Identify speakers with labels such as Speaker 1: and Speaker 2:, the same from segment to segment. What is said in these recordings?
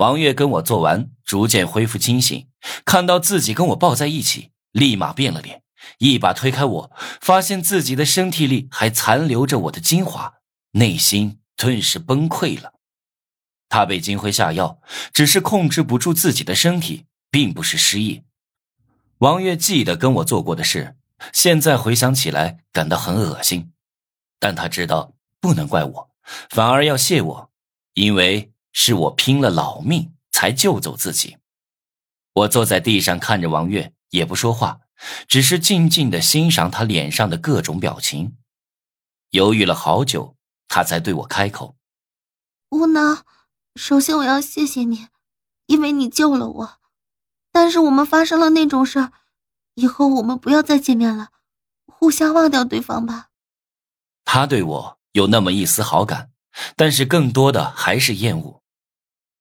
Speaker 1: 王月跟我做完，逐渐恢复清醒，看到自己跟我抱在一起，立马变了脸，一把推开我，发现自己的身体里还残留着我的精华，内心顿时崩溃了。他被金辉下药，只是控制不住自己的身体，并不是失忆。王月记得跟我做过的事，现在回想起来感到很恶心，但他知道不能怪我，反而要谢我，因为。是我拼了老命才救走自己。我坐在地上看着王月，也不说话，只是静静的欣赏他脸上的各种表情。犹豫了好久，他才对我开口：“
Speaker 2: 吴能，首先我要谢谢你，因为你救了我。但是我们发生了那种事儿，以后我们不要再见面了，互相忘掉对方吧。”
Speaker 1: 他对我有那么一丝好感，但是更多的还是厌恶。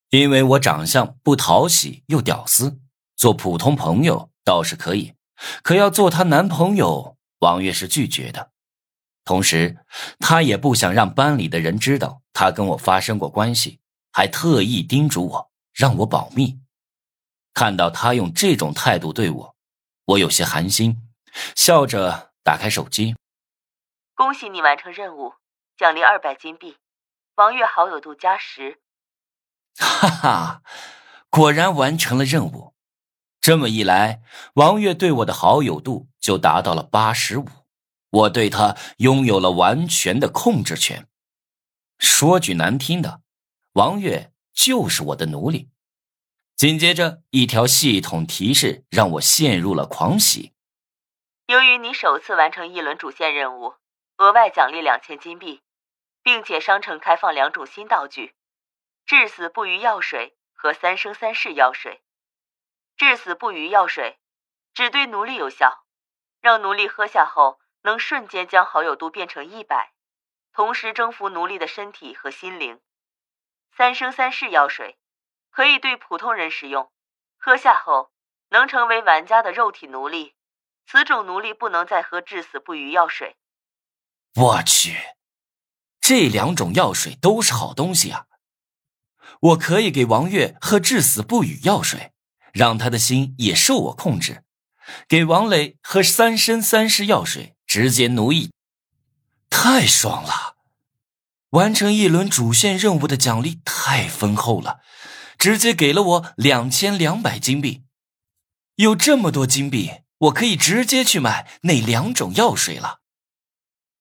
Speaker 1: 因为我长相不讨喜又屌丝，做普通朋友倒是可以，可要做她男朋友，王月是拒绝的。同时，她也不想让班里的人知道她跟我发生过关系，还特意叮嘱我让我保密。看到她用这种态度对我，我有些寒心，笑着打开手机：“
Speaker 3: 恭喜你完成任务，奖励二百金币，王月好友度加十。”
Speaker 1: 哈哈，果然完成了任务。这么一来，王月对我的好友度就达到了八十五，我对他拥有了完全的控制权。说句难听的，王月就是我的奴隶。紧接着，一条系统提示让我陷入了狂喜。
Speaker 3: 由于你首次完成一轮主线任务，额外奖励两千金币，并且商城开放两种新道具。至死不渝药水和三生三世药水。至死不渝药水只对奴隶有效，让奴隶喝下后能瞬间将好友度变成一百，同时征服奴隶的身体和心灵。三生三世药水可以对普通人使用，喝下后能成为玩家的肉体奴隶。此种奴隶不能再喝至死不渝药水。
Speaker 1: 我去，这两种药水都是好东西啊！我可以给王月喝至死不渝药水，让他的心也受我控制；给王磊喝三生三世药水，直接奴役，太爽了！完成一轮主线任务的奖励太丰厚了，直接给了我两千两百金币。有这么多金币，我可以直接去买那两种药水了。